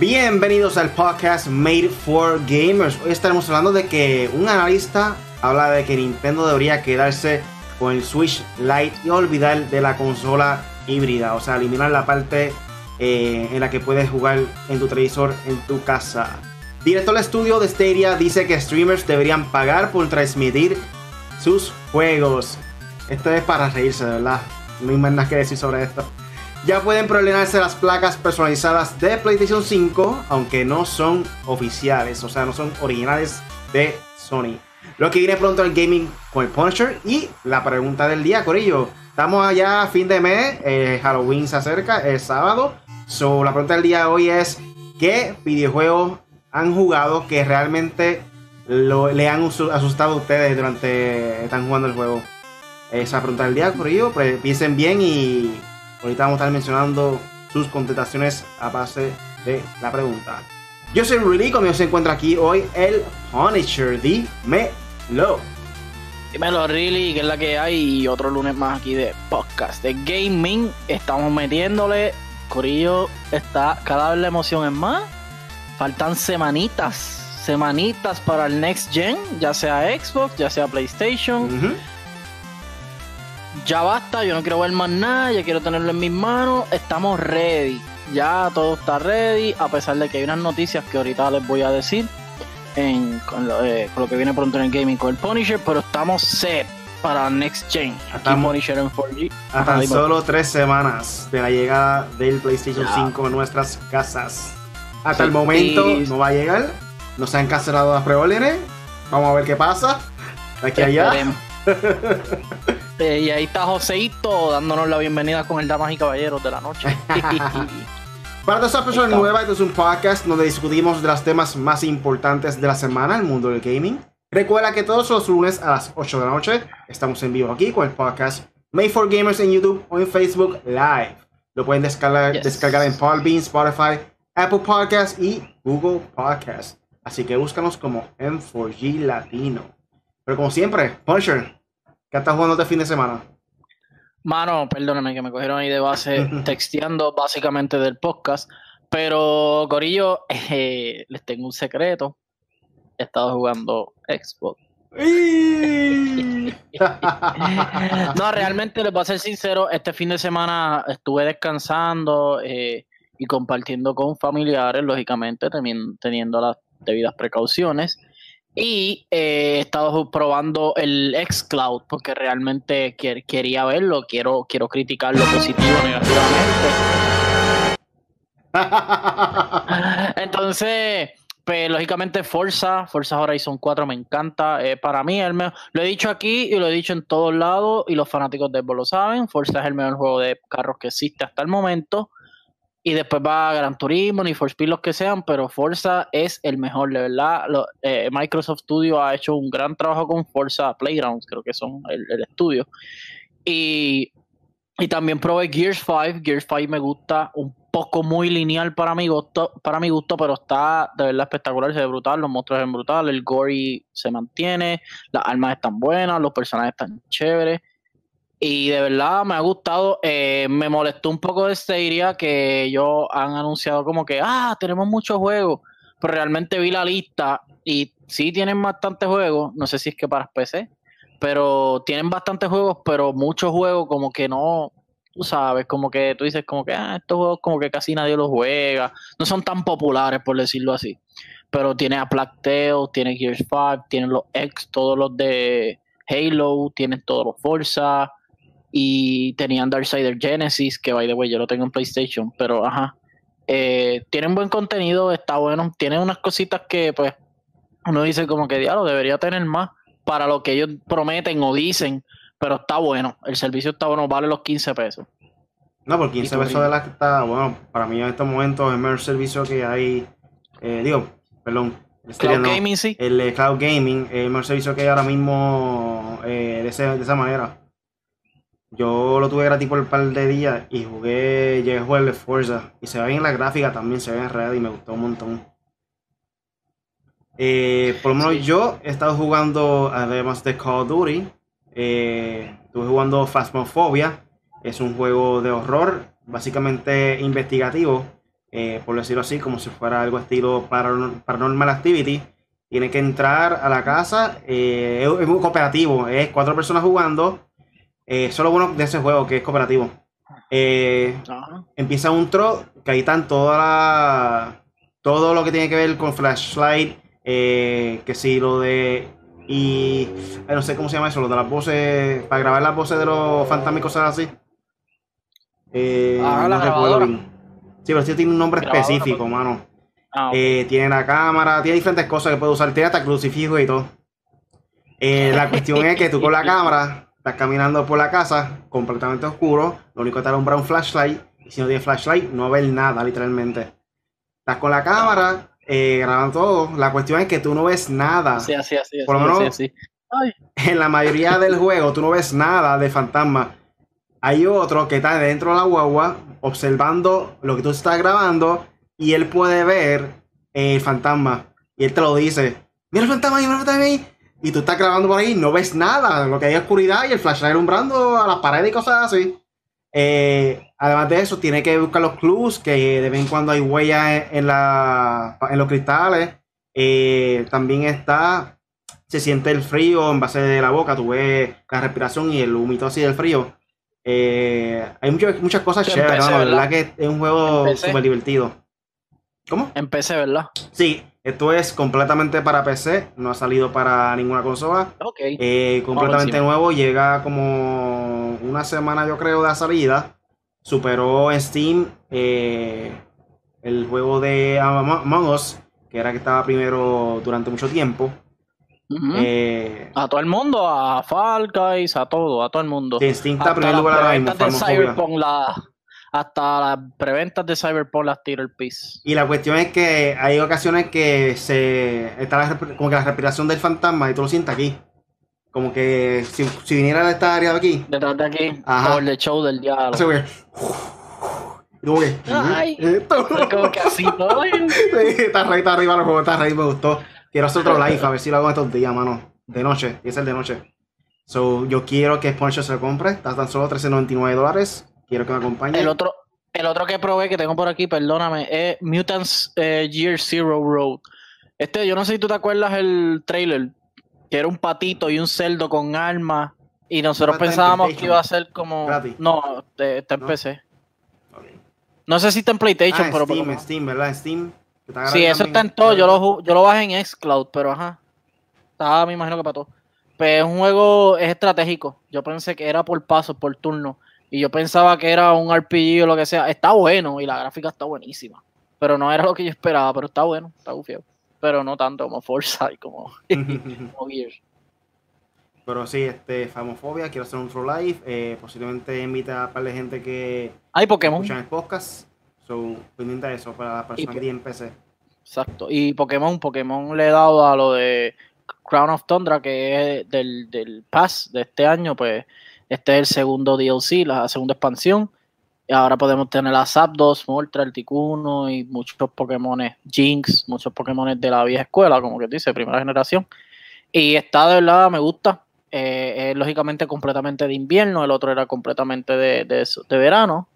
Bienvenidos al podcast Made for Gamers. Hoy estaremos hablando de que un analista habla de que Nintendo debería quedarse con el Switch Lite y olvidar de la consola híbrida, o sea, eliminar la parte eh, en la que puedes jugar en tu televisor en tu casa. Director del estudio de Stadia dice que streamers deberían pagar por transmitir sus juegos. Esto es para reírse, de verdad. No hay más nada que decir sobre esto. Ya pueden problemarse las placas personalizadas de PlayStation 5, aunque no son oficiales, o sea, no son originales de Sony. Lo que viene pronto el gaming con el Punisher y la pregunta del día, Corillo. Estamos allá a fin de mes, Halloween se acerca, el sábado. So, la pregunta del día de hoy es: ¿qué videojuegos han jugado que realmente le han asustado a ustedes durante están jugando el juego? Esa pregunta del día, Corillo. Pues, piensen bien y Ahorita vamos a estar mencionando sus contestaciones a base de la pregunta. Yo soy Rudy, conmigo se encuentra aquí hoy el Punisher. Dímelo. Dímelo, Really, que es la que hay. Y otro lunes más aquí de podcast de gaming. Estamos metiéndole. Corillo está cada vez la emoción es más. Faltan semanitas. Semanitas para el next gen, ya sea Xbox, ya sea PlayStation ya basta, yo no quiero ver más nada, ya quiero tenerlo en mis manos, estamos ready. Ya todo está ready, a pesar de que hay unas noticias que ahorita les voy a decir en, con, lo, eh, que viene pronto en el gaming con el Punisher, pero estamos set para Next Gen. Aquí Punisher en 4G. A tan solo tres semanas de la llegada del PlayStation 5 a nuestras casas. Hasta el momento no va a llegar, no se han cancelado las preórdenes. Vamos a ver qué pasa. De aquí allá. y ahí está Joseito dándonos la bienvenida con el Damas y Caballeros de la noche. Para personas nuevas, este es un podcast donde discutimos de los temas más importantes de la semana en el mundo del gaming. Recuerda que todos los lunes a las 8 de la noche estamos en vivo aquí con el podcast Made for Gamers en YouTube o en Facebook Live. Lo pueden descargar, descargar en Podbean, Spotify, Apple Podcasts y Google Podcasts. Así que búscanos como M4G Latino. Pero como siempre, Punisher, ¿Qué estás jugando este fin de semana? Mano, perdóname que me cogieron ahí de base texteando básicamente del podcast. Pero, Corillo, eh, les tengo un secreto. He estado jugando Xbox. no, realmente les voy a ser sincero, este fin de semana estuve descansando eh, y compartiendo con familiares, lógicamente, teniendo las debidas precauciones. Y eh, he estado probando el xCloud porque realmente quería verlo, quiero, quiero criticarlo positivo o negativamente. Entonces, pues lógicamente Forza, Forza Horizon 4 me encanta. Eh, para mí, el mejor, lo he dicho aquí y lo he dicho en todos lados y los fanáticos de Xbox lo saben. Forza es el mejor juego de carros que existe hasta el momento y después va a Gran Turismo, ni For Speed, los que sean, pero Forza es el mejor, de verdad. Eh, Microsoft Studio ha hecho un gran trabajo con Forza Playgrounds, creo que son el, estudio. Y, también probé Gears 5. Gears 5 me gusta un poco muy lineal para mi gusto, para mi gusto, pero está de verdad espectacular, se ve brutal, los monstruos se ven brutal, el gory se mantiene, las armas están buenas, los personajes están chéveres. Y de verdad me ha gustado. Eh, me molestó un poco de Stadia que ellos han anunciado como que, ah, tenemos muchos juegos. Pero realmente vi la lista y sí tienen bastantes juegos. No sé si es que para PC, pero tienen bastantes juegos, pero muchos juegos como que no, tú sabes, como que tú dices como que, ah, estos juegos como que casi nadie los juega. No son tan populares, por decirlo así. Pero tiene a Black tiene Gears 5, tiene los X, todos los de Halo, tienen todos los Forza y tenían Darksider Genesis, que by the way yo lo tengo en PlayStation, pero ajá. Eh, tienen buen contenido, está bueno, tienen unas cositas que pues uno dice como que diablo, debería tener más para lo que ellos prometen o dicen, pero está bueno, el servicio está bueno, vale los 15 pesos. No, por 15 pesos de la que está, bueno, para mí en estos momentos es el mejor servicio que hay, eh, digo, perdón, Cloud Gaming, sí. El Cloud Gaming, el mejor servicio que hay ahora mismo eh, de, de esa manera. Yo lo tuve gratis por un par de días y jugué, llegué a jugar de Forza. Y se ve bien la gráfica también, se ve en red y me gustó un montón. Eh, por lo menos yo he estado jugando, además de Call of Duty, eh, estuve jugando Phasmophobia. Es un juego de horror, básicamente investigativo. eh, por decirlo así, como si fuera algo estilo Paranormal Activity. Tiene que entrar a la casa, eh, es, muy cooperativo, es cuatro personas jugando. Eh, solo bueno de ese juego que es cooperativo. empieza un tro que ahí están toda la, todo lo que tiene que ver con flashlight, que si lo de y no sé cómo se llama eso, lo de las voces, para grabar las voces de los fantasmas y cosas así. Eh, ah, no recuerdo bien. Sí, pero sí tiene un nombre específico, mano. Ah, eh, tiene la cámara, tiene diferentes cosas que puede usar, tiene hasta crucifijo y todo. Eh, la cuestión es que tú con la cámara estás caminando por la casa completamente oscuro, lo único que te alumbra un flashlight, y si no tienes flashlight no ves nada, literalmente. Estás con la cámara, eh, graban todo, la cuestión es que tú no ves nada. Sí, así, así, por lo menos, en la mayoría del juego tú no ves nada de fantasma hay otro que está dentro de la guagua observando lo que tú estás grabando y él puede ver el fantasma. Y él te lo dice, mira el fantasma ahí, mira el fantasma ahí. Y tú estás grabando por ahí, no ves nada, lo que hay es oscuridad y el flashlight alumbrando a las paredes y cosas así. Eh, además de eso, tiene que buscar los clues, que de vez en cuando hay huellas en, la, en los cristales. Eh, también está, se siente el frío en base de la boca, tú ves la respiración y el humito así del frío. Eh, hay muchas, muchas cosas chéveres, la verdad que es un juego súper divertido. ¿Cómo? En PC, ¿verdad? Sí, esto es completamente para PC, no ha salido para ninguna consola. Ok. Eh, completamente nuevo, llega como una semana yo creo de la salida. Superó en Steam eh, el juego de Among Us, que era que estaba primero durante mucho tiempo. Eh, a todo el mundo, a Falcais, a todo, a todo el mundo. Steam está primero lugar la, hasta las preventas de Cyberpunk las tira el piso. Y la cuestión es que hay ocasiones que se está como que la respiración del fantasma y tú lo sientes aquí. Como que si, si viniera de esta área de aquí. Detrás de aquí. Por el show del diablo. Como que, Ay, como que así, ¿no? está rey, está arriba el juego, está rey, me gustó. Quiero hacer otro live, a ver si lo hago estos días, mano. De noche, y es el de noche. So, yo quiero que Sponge se lo compre. Está tan solo 13.99 dólares. Quiero que me acompañe. El otro, el otro que probé que tengo por aquí, perdóname, es Mutants eh, Year Zero Road. Este, yo no sé si tú te acuerdas el trailer, que era un patito y un cerdo con armas. Y nosotros pensábamos que iba a ser como. No, está en PC. No sé si está en PlayStation, ah, pero. Steam, Steam, ¿verdad? Steam. Sí, eso está en todo. Yo lo, yo lo bajé en Xcloud, pero ajá. Estaba, me imagino que para todo. Pero es un juego, es estratégico. Yo pensé que era por pasos, por turno. Y yo pensaba que era un RPG o lo que sea. Está bueno y la gráfica está buenísima. Pero no era lo que yo esperaba, pero está bueno, está gufiado. Pero no tanto como Forza y como, como Gears. Pero sí, este, Famofobia, quiero hacer un True Live. Eh, posiblemente invita a un par de gente que Hay Pokémon. escuchan el podcast. So, pendiente de eso para las personas que tienen PC. Exacto. Y Pokémon, Pokémon le he dado a lo de Crown of Tundra, que es del, del Pass de este año, pues este es el segundo DLC, la segunda expansión. Y ahora podemos tener a Zapdos, Moltres, Articuno y muchos Pokémon Jinx, muchos Pokémon de la vieja escuela, como que dice, primera generación. Y está de verdad, me gusta. Eh, es lógicamente completamente de invierno, el otro era completamente de, de, verano.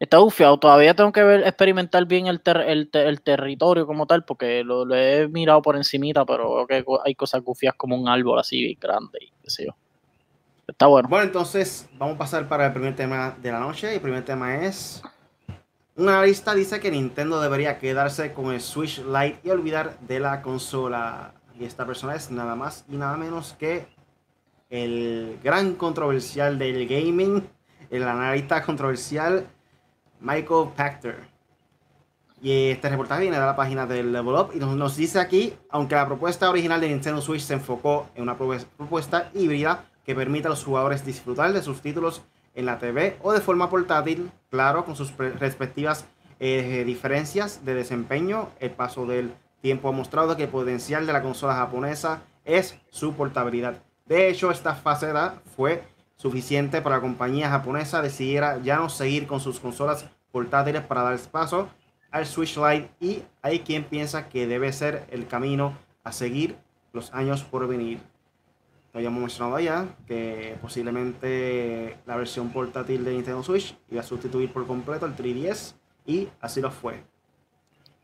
Está bufiado. Todavía tengo que ver, experimentar bien el, el, territorio como tal, porque lo, he mirado por encimita, pero que hay cosas gufias como un árbol así grande y qué sé yo. Está bueno. Bueno, entonces vamos a pasar para el primer tema de la noche. El primer tema es... Una analista dice que Nintendo debería quedarse con el Switch Lite y olvidar de la consola. Y esta persona es nada más y nada menos que el gran controversial del gaming, el analista controversial Michael Pachter. Y este reportaje viene de la página del Level Up y nos, dice aquí, aunque la propuesta original de Nintendo Switch se enfocó en una propuesta híbrida que permite a los jugadores disfrutar de sus títulos en la TV o de forma portátil, claro, con sus respectivas eh, diferencias de desempeño, el paso del tiempo ha mostrado que el potencial de la consola japonesa es su portabilidad. De hecho, esta faceta fue suficiente para la compañía japonesa decidiera ya no seguir con sus consolas portátiles para dar paso al Switch Lite y hay quien piensa que debe ser el camino a seguir los años por venir. Lo habíamos mencionado ya que posiblemente la versión portátil de Nintendo Switch iba a sustituir por completo el 3DS y así lo fue.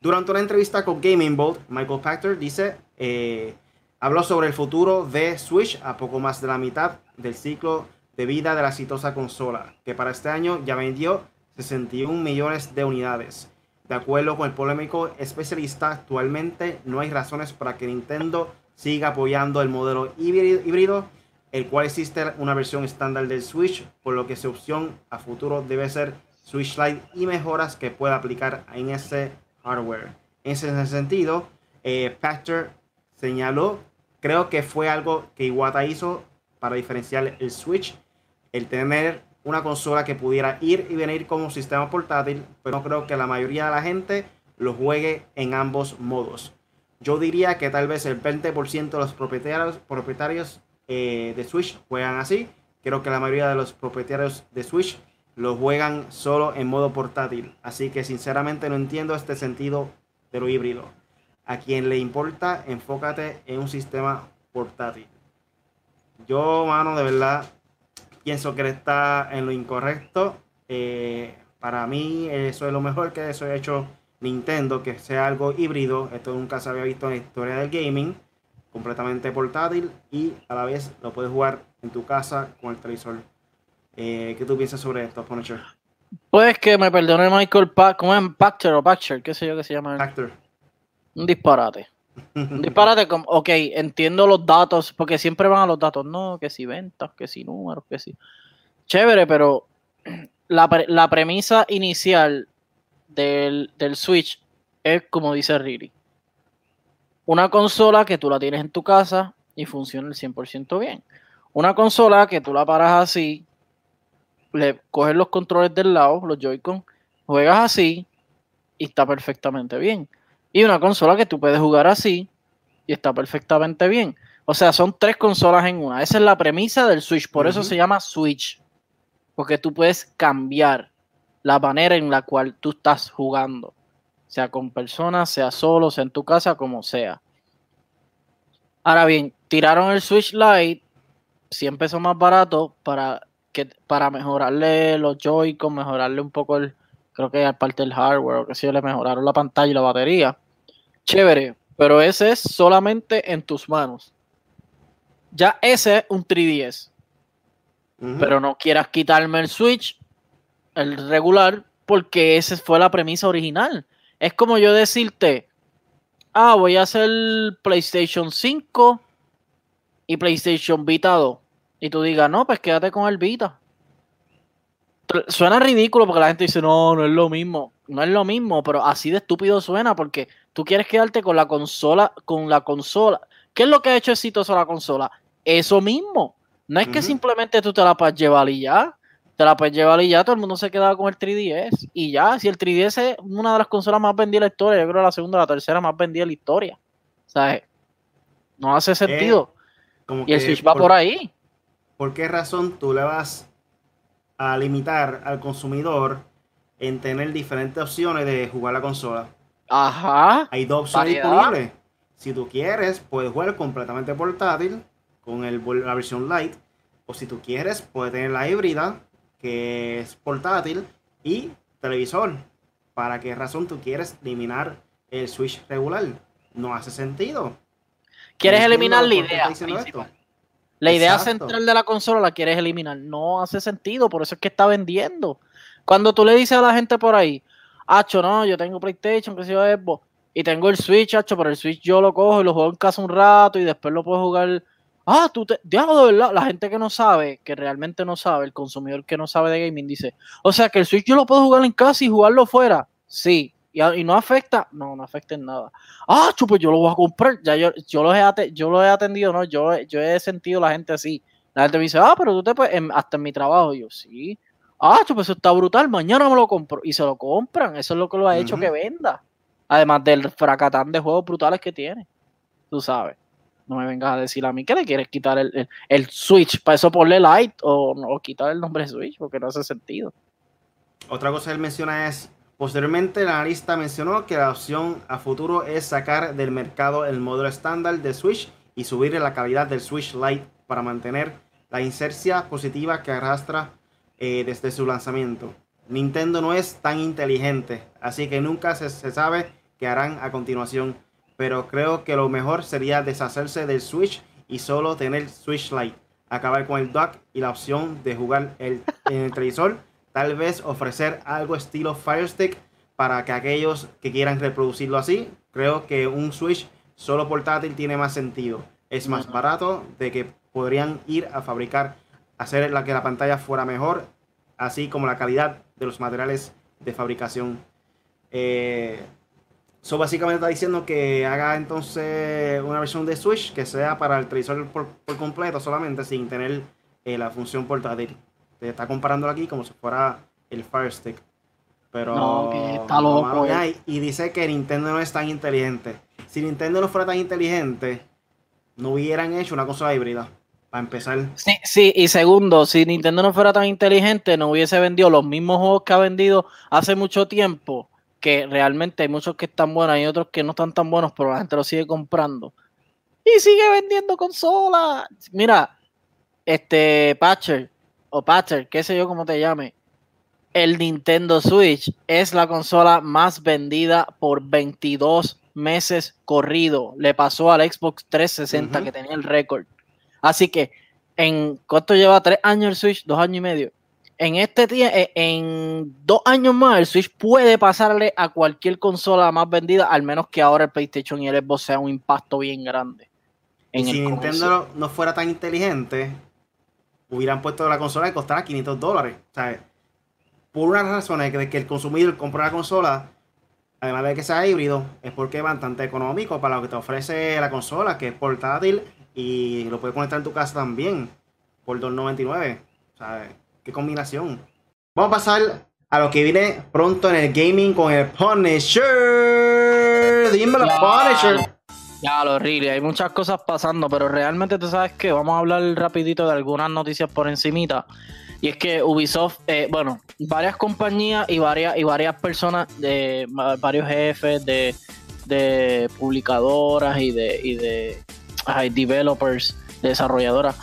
Durante una entrevista con Gaming Bolt, Michael Pachter dice, eh, habló sobre el futuro de Switch a poco más de la mitad del ciclo de vida de la exitosa consola, que para este año ya vendió 61 millones de unidades. De acuerdo con el polémico especialista, actualmente no hay razones para que Nintendo siga apoyando el modelo híbrido, el cual existe una versión estándar del Switch, por lo que su opción a futuro debe ser Switch Lite y mejoras que pueda aplicar en ese hardware. En ese sentido, eh, señaló, creo que fue algo que Iwata hizo para diferenciar el Switch, el tener una consola que pudiera ir y venir como sistema portátil, pero no creo que la mayoría de la gente lo juegue en ambos modos. Yo diría que tal vez el 20% de los propietarios, eh, de Switch juegan así. Creo que la mayoría de los propietarios de Switch lo juegan solo en modo portátil. Así que sinceramente no entiendo este sentido de lo híbrido. A quien le importa, enfócate en un sistema portátil. Yo, mano, de verdad, pienso que está en lo incorrecto. Eh, para mí, eso es lo mejor que eso ha hecho Nintendo, que sea algo híbrido. Esto nunca se había visto en la historia del gaming. Completamente portátil y a la vez lo puedes jugar en tu casa con el televisor eh, ¿Qué tú piensas sobre esto, Punisher? Pues que me perdone Michael Pack, ¿cómo es? Pactor o Pactor, qué sé yo qué se llama. Pactor. Un disparate. Un disparate como, ok, entiendo los datos, porque siempre van a los datos, no, que si ventas, que si números, que si. Chévere, pero la, premisa inicial del, del Switch es como dice Riri. Una consola que tú la tienes en tu casa y funciona el 100% bien. Una consola que tú la paras así le coges los controles del lado, los Joy-Con, juegas así y está perfectamente bien. Y una consola que tú puedes jugar así y está perfectamente bien. O sea, son tres consolas en una. Esa es la premisa del Switch. Por eso se llama Switch. Porque tú puedes cambiar la manera en la cual tú estás jugando. Sea con personas, sea solo, sea en tu casa, como sea. Ahora bien, tiraron el Switch Lite 100 pesos más barato para para mejorarle los Joy-Con, mejorarle un poco el, creo que aparte del hardware o que si le mejoraron la pantalla y la batería. Chévere, pero ese es solamente en tus manos. Ya ese es un 3DS. Pero no quieras quitarme el Switch, el regular, porque esa fue la premisa original. Es como yo decirte, ah, voy a hacer PlayStation 5 y PlayStation Vita 2 y tú digas, no, pues quédate con el Vita. Suena ridículo porque la gente dice, no, no es lo mismo. No es lo mismo, pero así de estúpido suena porque tú quieres quedarte con la consola, con la consola. ¿Qué es lo que ha hecho exitoso la consola? Eso mismo. No es que simplemente tú te la puedes llevar y ya. Te la puedes llevar y ya, todo el mundo se quedaba con el 3DS. Y ya, si el 3DS es una de las consolas más vendidas en la historia, yo creo la segunda o la tercera más vendida en la historia. ¿Sabes? No hace sentido. Eh, y el Switch va por ahí. ¿por qué razón tú le vas a limitar al consumidor en tener diferentes opciones de jugar la consola? Ajá. Hay dos opciones disponibles. Si tú quieres, puedes jugar completamente portátil con la versión Lite. O si tú quieres, puedes tener la híbrida, que es portátil, y televisor. ¿Para qué razón tú quieres eliminar el Switch regular? No hace sentido. ¿Quieres eliminar la idea? La idea central de la consola la quieres eliminar. No hace sentido, por eso es que está vendiendo. Cuando tú le dices a la gente por ahí, Hacho, no, yo tengo PlayStation, que sé yo, Xbox, y tengo el Switch, Hacho, pero el Switch yo lo cojo y lo juego en casa un rato y después lo puedo jugar. Ah, tú te. Diablo, de verdad. La gente que no sabe, que realmente no sabe, el consumidor que no sabe de gaming dice, o sea que el Switch yo lo puedo jugar en casa y jugarlo fuera. Sí, y, no afecta, no, no afecta en nada. Ah, pues yo lo voy a comprar. Ya yo, yo, los he, yo lo he atendido, ¿no? Yo, yo he sentido la gente así. La gente me dice, ah, pero tú te puedes, hasta en mi trabajo. yo, sí. Ah, pues eso está brutal, mañana me lo compro. Y se lo compran. Eso es lo que lo ha hecho que venda. Además del fracatán de juegos brutales que tiene. Tú sabes. No me vengas a decir a mí que le quieres quitar el, el, Switch. Para eso ponle Light o, o quitar el nombre Switch, porque no hace sentido. Otra cosa que él menciona es Posteriormente, el analista mencionó que la opción a futuro es sacar del mercado el módulo estándar de Switch y subir la calidad del Switch Lite para mantener la inercia positiva que arrastra eh, desde su lanzamiento. Nintendo no es tan inteligente, así que nunca se, sabe que harán a continuación, pero creo que lo mejor sería deshacerse del Switch y solo tener Switch Lite, acabar con el dock y la opción de jugar el, en el televisor, tal vez ofrecer algo estilo Fire Stick para que aquellos que quieran reproducirlo así, creo que un Switch solo portátil tiene más sentido. Es más barato de que podrían ir a fabricar, hacer la que la pantalla fuera mejor, así como la calidad de los materiales de fabricación. Eh, So, básicamente está diciendo que haga entonces una versión de Switch que sea para el televisor por, completo solamente, sin tener eh, la función portátil. Te está comparándolo aquí como si fuera el Fire Stick. Pero no, que está loco. Eh. y dice que Nintendo no es tan inteligente. Si Nintendo no fuera tan inteligente, no hubieran hecho una consola híbrida. Para empezar. Sí, sí, y segundo, si Nintendo no fuera tan inteligente, no hubiese vendido los mismos juegos que ha vendido hace mucho tiempo que realmente hay muchos que están buenos, hay otros que no están tan buenos, pero la gente lo sigue comprando. Y sigue vendiendo consolas. Mira, este Patcher, o Patcher, qué sé yo cómo te llame, el Nintendo Switch es la consola más vendida por 22 meses corrido. Le pasó al Xbox 360 que tenía el récord. Así que, ¿en cuánto lleva? ¿Tres años el Switch? ¿Dos años y medio? En este eh, en dos años más, el Switch puede pasarle a cualquier consola más vendida, al menos que ahora el PlayStation y el Xbox sea un impacto bien grande. y si Nintendo no fuera tan inteligente, hubieran puesto la consola que costara 500 dólares. O sea, por una razón es que, que el consumidor compra la consola, además de que sea híbrido, es porque es bastante económico para lo que te ofrece la consola, que es portátil y lo puedes conectar en tu casa también por 2.99. O sea, Qué combinación. Vamos a pasar a lo que viene pronto en el gaming con el Punisher. Dime el Punisher. Ya, lo horrible, hay muchas cosas pasando, pero realmente tú sabes que vamos a hablar rapidito de algunas noticias por encimita. Y es que Ubisoft, eh, bueno, varias compañías y varias, y varias personas, de varios jefes de, de publicadoras y de, y de developers, desarrolladoras,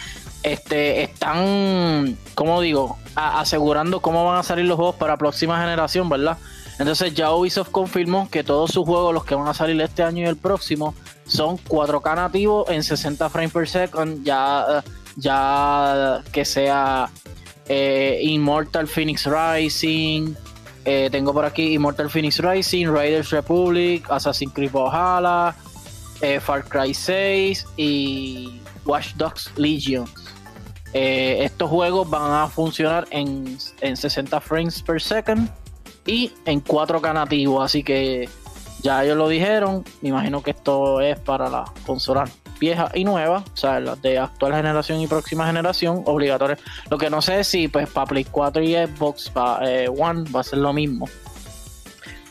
este, están, como digo, asegurando cómo van a salir los juegos para próxima generación, ¿verdad? Entonces ya Ubisoft confirmó que todos sus juegos, los que van a salir este año y el próximo, son 4K nativos en 60 frames per second, ya, ya que sea eh, Immortal Phoenix Rising, eh, tengo por aquí Immortal Phoenix Rising, Raiders Republic, Assassin's Creed Valhalla, eh, Far Cry 6 y Watch Dogs Legion. Eh, estos juegos van a funcionar en, 60 frames per second y en 4K nativo, así que ya ellos lo dijeron. Me imagino que esto es para las consolas viejas y nuevas, o sea, las de actual generación y próxima generación, obligatorias. Lo que no sé es si pues para Play 4 y Xbox eh, One va a ser lo mismo.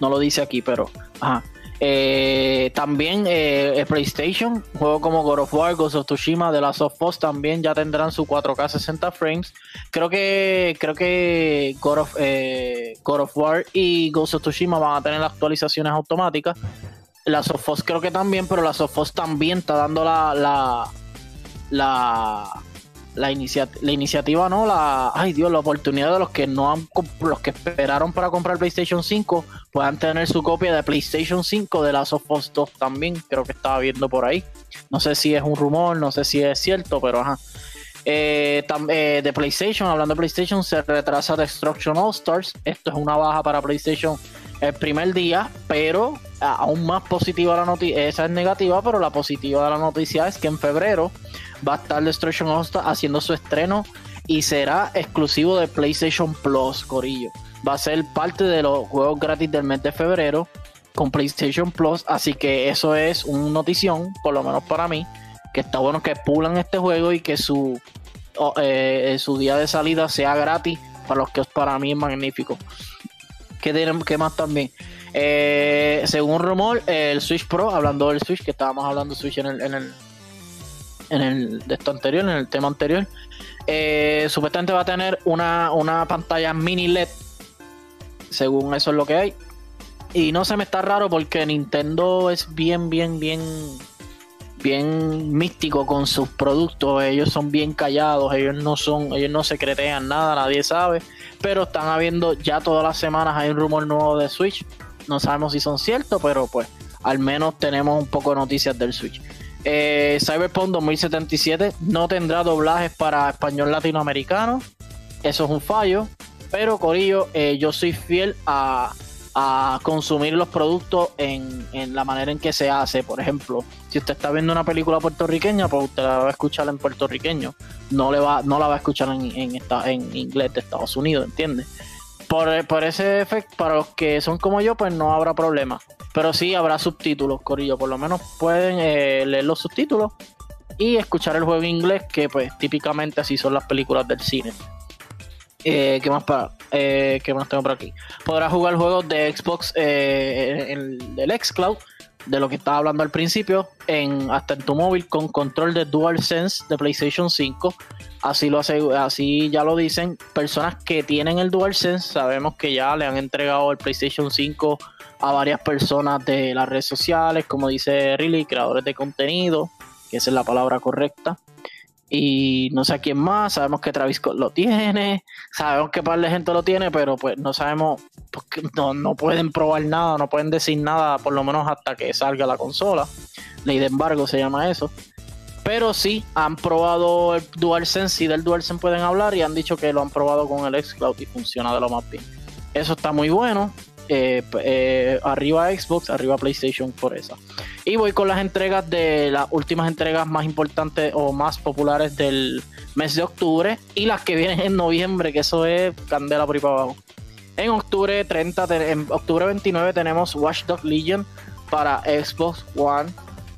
No lo dice aquí, pero ajá. Eh, también eh, PlayStation, juego como God of War, Ghost of Tsushima, The Last of Us también ya tendrán su 4K 60 frames. Creo que creo que God of, eh, God of War y Ghost of Tsushima van a tener actualizaciones automáticas. Last of Us creo que también, pero Last of Us también está dando la, la la, la iniciativa no, la ay Dios, la oportunidad de los que no han los que esperaron para comprar PlayStation 5 puedan tener su copia de PlayStation 5 de Last of Us 2 también, creo que estaba viendo por ahí. No sé si es un rumor, no sé si es cierto, pero ajá. Eh, eh, de PlayStation, hablando de PlayStation, se retrasa Destruction All Stars. Esto es una baja para PlayStation el primer día, pero aún más positiva la noticia. Esa es negativa, pero la positiva de la noticia es que en febrero va a estar Destruction All haciendo su estreno y será exclusivo de PlayStation Plus, Corillo. Va a ser parte de los juegos gratis del mes de febrero con PlayStation Plus, así que eso es una notición, por lo menos para mí que está bueno que pulan este juego y que su, eh, su día de salida sea gratis para los que para mí es magnífico. ¿Qué, qué más también? Eh, según rumor, el Switch Pro, hablando del Switch, que estábamos hablando Switch en el, en el, en el de esto anterior, en el tema anterior, eh, supuestamente va a tener una, una pantalla mini LED. Según eso es lo que hay. Y no se me está raro porque Nintendo es bien, bien, bien bien místico con sus productos, ellos son bien callados, ellos no son, ellos no secretean nada, nadie sabe, pero están habiendo ya todas las semanas hay un rumor nuevo de Switch, no sabemos si son ciertos, pero pues al menos tenemos un poco de noticias del Switch. Eh, Cyberpunk 2077 no tendrá doblajes para español latinoamericano. Eso es un fallo. Pero Corillo, eh, yo soy fiel a, consumir los productos en, la manera en que se hace. Por ejemplo, si usted está viendo una película puertorriqueña, pues usted la va a escuchar en puertorriqueño. No, le va, no la va a escuchar en, en, en inglés de Estados Unidos, ¿entiendes? Por, por, ese efecto, para los que son como yo, pues no habrá problema. Pero sí habrá subtítulos, Corillo. Por lo menos pueden eh, leer los subtítulos y escuchar el juego en inglés, que pues típicamente así son las películas del cine. Eh, ¿qué, más para, eh, ¿Qué más tengo por aquí? Podrás jugar juegos de Xbox eh, en el Xcloud, de lo que estaba hablando al principio, en, hasta en tu móvil con control de DualSense de PlayStation 5. Así, lo hace, así ya lo dicen. Personas que tienen el DualSense, sabemos que ya le han entregado el PlayStation 5 a varias personas de las redes sociales, como dice Riley, creadores de contenido, que esa es la palabra correcta. Y no sé a quién más, sabemos que Travis Scott lo tiene, sabemos que par de gente lo tiene, pero pues no sabemos, no, no pueden probar nada, no pueden decir nada, por lo menos hasta que salga la consola. Ley de embargo se llama eso. Pero sí, han probado el DualSense y del DualSense pueden hablar y han dicho que lo han probado con el Xcloud y funciona de lo más bien. Eso está muy bueno. Eh, eh, arriba Xbox, arriba PlayStation por esa. Y voy con las entregas de las últimas entregas más importantes o más populares del mes de octubre y las que vienen en noviembre, que eso es candela por ahí para abajo. En octubre 30, en octubre 29 tenemos Watch Dogs Legion para Xbox One,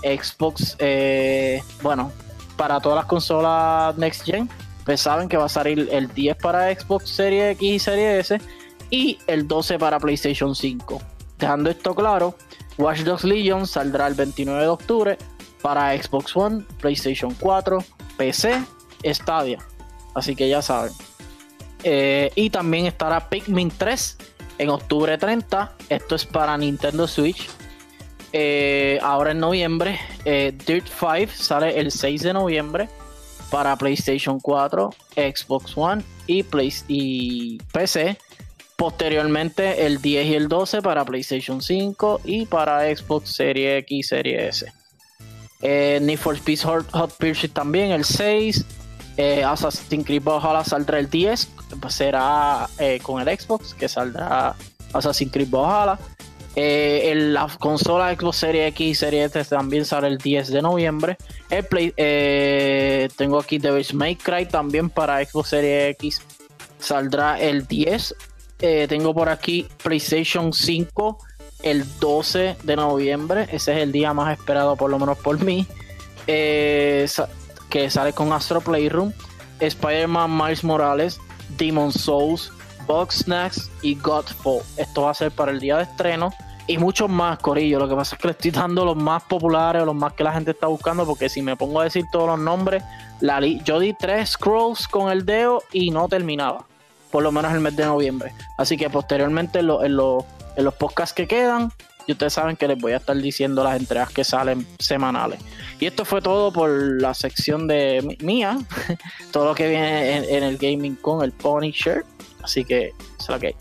Xbox, eh, bueno, para todas las consolas Next Gen. Pues saben que va a salir el 10 para Xbox Series X y Series S y el 12 para PlayStation 5. Dejando esto claro, Watch Dogs Legion saldrá el 29 de octubre para Xbox One, PlayStation 4, PC, Stadia. Así que ya saben. Eh, y también estará Pikmin 3 en octubre 30. Esto es para Nintendo Switch. Eh, ahora en noviembre, eh, Dirt 5 sale el 6 de noviembre para PlayStation 4, Xbox One y, Play y PC. Posteriormente el 10 y el 12 para PlayStation 5 y para Xbox Series X y Series S. Eh, Need for Speed Hot, Pursuit también el 6. Eh, Assassin's Creed Valhalla saldrá el 10. Pues será eh, con el Xbox que saldrá Assassin's Creed Valhalla. Eh, en la consola Xbox Series X y Series S también sale el 10 de noviembre. El Play, tengo aquí Devil's May Cry también para Xbox Series X. Saldrá el 10 eh, tengo por aquí PlayStation 5 el 12 de noviembre. Ese es el día más esperado, por lo menos por mí. Eh, que sale con Astro Playroom, Spider-Man Miles Morales, Demon Souls, Box Snacks y Godfall. Esto va a ser para el día de estreno. Y muchos más, Corillo. Lo que pasa es que le estoy dando los más populares, los más que la gente está buscando. Porque si me pongo a decir todos los nombres, yo di tres scrolls con el dedo y no terminaba por lo menos el mes de noviembre. Así que posteriormente en, en, los podcasts que quedan, y ustedes saben que les voy a estar diciendo las entregas que salen semanales. Y esto fue todo por la sección de mía, todo lo que viene en, el gaming con el Pony Shirt. Así que es lo que hay.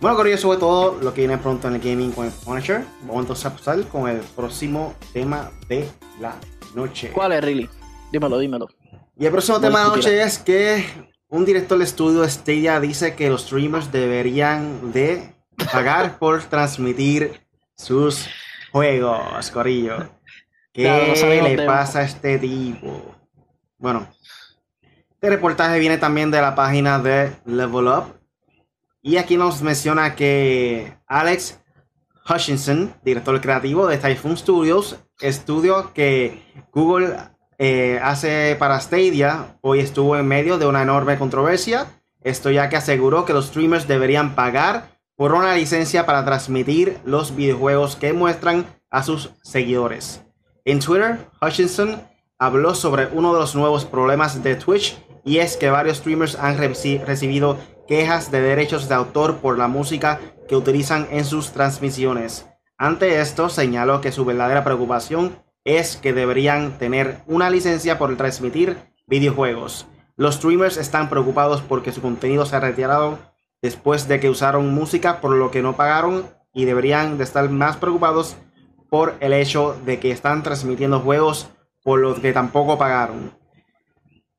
Bueno, Corillo, eso fue todo lo que viene pronto en el gaming con el Punisher. Vamos entonces a pasar con el próximo tema de la noche. ¿Cuál es, Riley? Dímelo, dímelo. Y el próximo tema de la noche es que un director de estudio Stadia dice que los streamers deberían de pagar por transmitir sus juegos, Corillo. ¿Qué le pasa a este tipo? Bueno, este reportaje viene también de la página de Level Up. Y aquí nos menciona que Alex Hutchinson, director creativo de Typhoon Studios, estudio que Google eh, hace para Stadia, hoy estuvo en medio de una enorme controversia. Esto ya que aseguró que los streamers deberían pagar por una licencia para transmitir los videojuegos que muestran a sus seguidores. En Twitter, Hutchinson habló sobre uno de los nuevos problemas de Twitch y es que varios streamers han recibido quejas de derechos de autor por la música que utilizan en sus transmisiones. Ante esto, señaló que su verdadera preocupación es que deberían tener una licencia por transmitir videojuegos. Los streamers están preocupados porque su contenido se ha retirado después de que usaron música por lo que no pagaron y deberían de estar más preocupados por el hecho de que están transmitiendo juegos por los que tampoco pagaron.